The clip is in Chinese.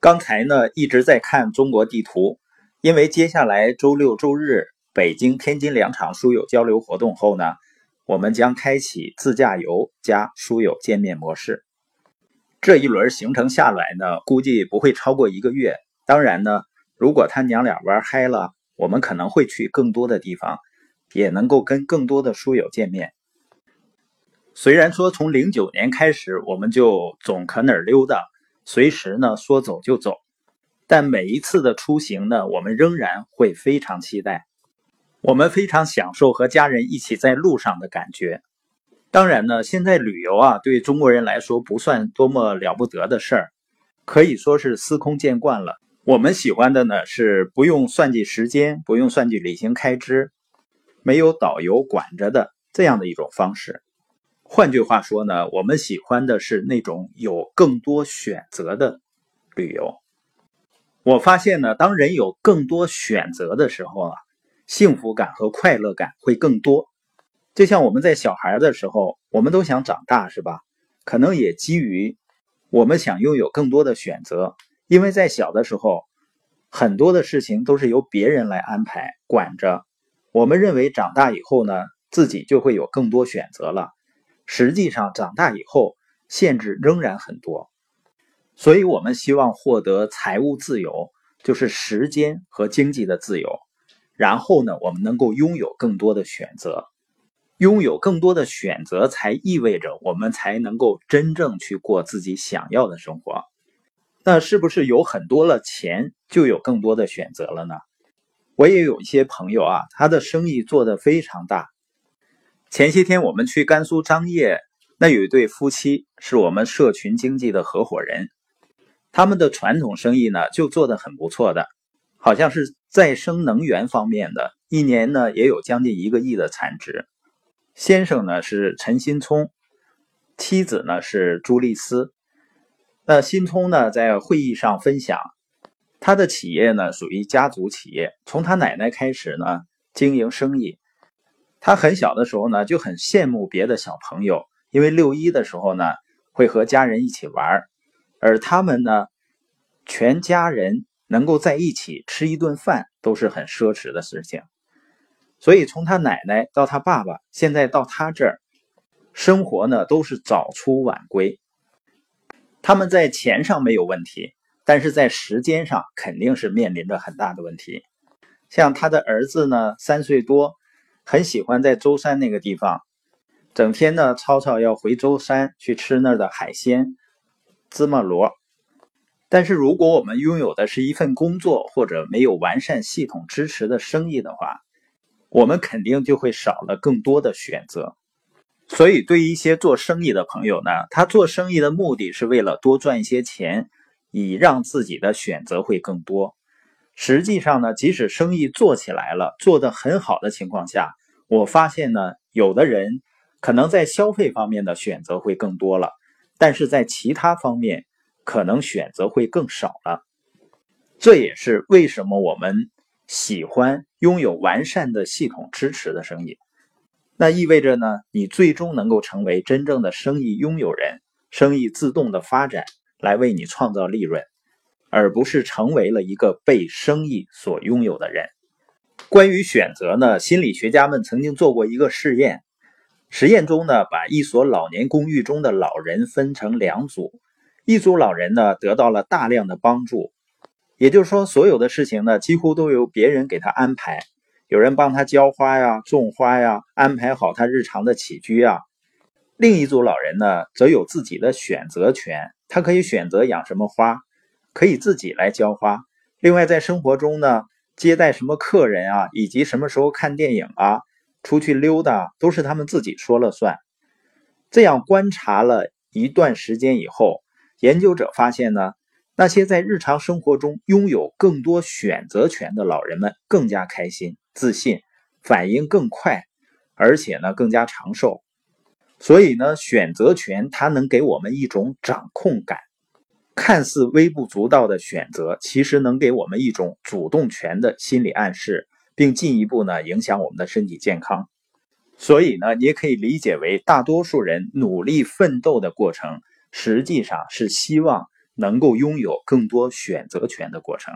刚才呢一直在看中国地图，因为接下来周六周日北京、天津两场书友交流活动后呢，我们将开启自驾游加书友见面模式。这一轮行程下来呢，估计不会超过一个月。当然呢，如果他娘俩玩嗨了，我们可能会去更多的地方，也能够跟更多的书友见面。虽然说从零九年开始，我们就总可哪儿溜达。随时呢说走就走，但每一次的出行呢，我们仍然会非常期待。我们非常享受和家人一起在路上的感觉。当然呢，现在旅游啊，对中国人来说不算多么了不得的事儿，可以说是司空见惯了。我们喜欢的呢是不用算计时间，不用算计旅行开支，没有导游管着的这样的一种方式。换句话说呢，我们喜欢的是那种有更多选择的旅游。我发现呢，当人有更多选择的时候啊，幸福感和快乐感会更多。就像我们在小孩的时候，我们都想长大，是吧？可能也基于我们想拥有更多的选择，因为在小的时候，很多的事情都是由别人来安排管着。我们认为长大以后呢，自己就会有更多选择了。实际上，长大以后限制仍然很多，所以我们希望获得财务自由，就是时间和经济的自由。然后呢，我们能够拥有更多的选择，拥有更多的选择，才意味着我们才能够真正去过自己想要的生活。那是不是有很多了钱，就有更多的选择了呢？我也有一些朋友啊，他的生意做得非常大。前些天我们去甘肃张掖，那有一对夫妻是我们社群经济的合伙人，他们的传统生意呢就做得很不错的，好像是再生能源方面的，一年呢也有将近一个亿的产值。先生呢是陈新聪，妻子呢是朱丽丝。那新聪呢在会议上分享，他的企业呢属于家族企业，从他奶奶开始呢经营生意。他很小的时候呢，就很羡慕别的小朋友，因为六一的时候呢，会和家人一起玩而他们呢，全家人能够在一起吃一顿饭都是很奢侈的事情。所以从他奶奶到他爸爸，现在到他这儿，生活呢都是早出晚归。他们在钱上没有问题，但是在时间上肯定是面临着很大的问题。像他的儿子呢，三岁多。很喜欢在舟山那个地方，整天呢吵吵要回舟山去吃那儿的海鲜、芝麻螺。但是如果我们拥有的是一份工作或者没有完善系统支持的生意的话，我们肯定就会少了更多的选择。所以，对于一些做生意的朋友呢，他做生意的目的是为了多赚一些钱，以让自己的选择会更多。实际上呢，即使生意做起来了，做得很好的情况下。我发现呢，有的人可能在消费方面的选择会更多了，但是在其他方面可能选择会更少了。这也是为什么我们喜欢拥有完善的系统支持的生意。那意味着呢，你最终能够成为真正的生意拥有人，生意自动的发展来为你创造利润，而不是成为了一个被生意所拥有的人。关于选择呢，心理学家们曾经做过一个试验。实验中呢，把一所老年公寓中的老人分成两组，一组老人呢得到了大量的帮助，也就是说，所有的事情呢几乎都由别人给他安排，有人帮他浇花呀、种花呀，安排好他日常的起居啊。另一组老人呢，则有自己的选择权，他可以选择养什么花，可以自己来浇花。另外，在生活中呢。接待什么客人啊，以及什么时候看电影啊，出去溜达都是他们自己说了算。这样观察了一段时间以后，研究者发现呢，那些在日常生活中拥有更多选择权的老人们更加开心、自信，反应更快，而且呢更加长寿。所以呢，选择权它能给我们一种掌控感。看似微不足道的选择，其实能给我们一种主动权的心理暗示，并进一步呢影响我们的身体健康。所以呢，你也可以理解为，大多数人努力奋斗的过程，实际上是希望能够拥有更多选择权的过程。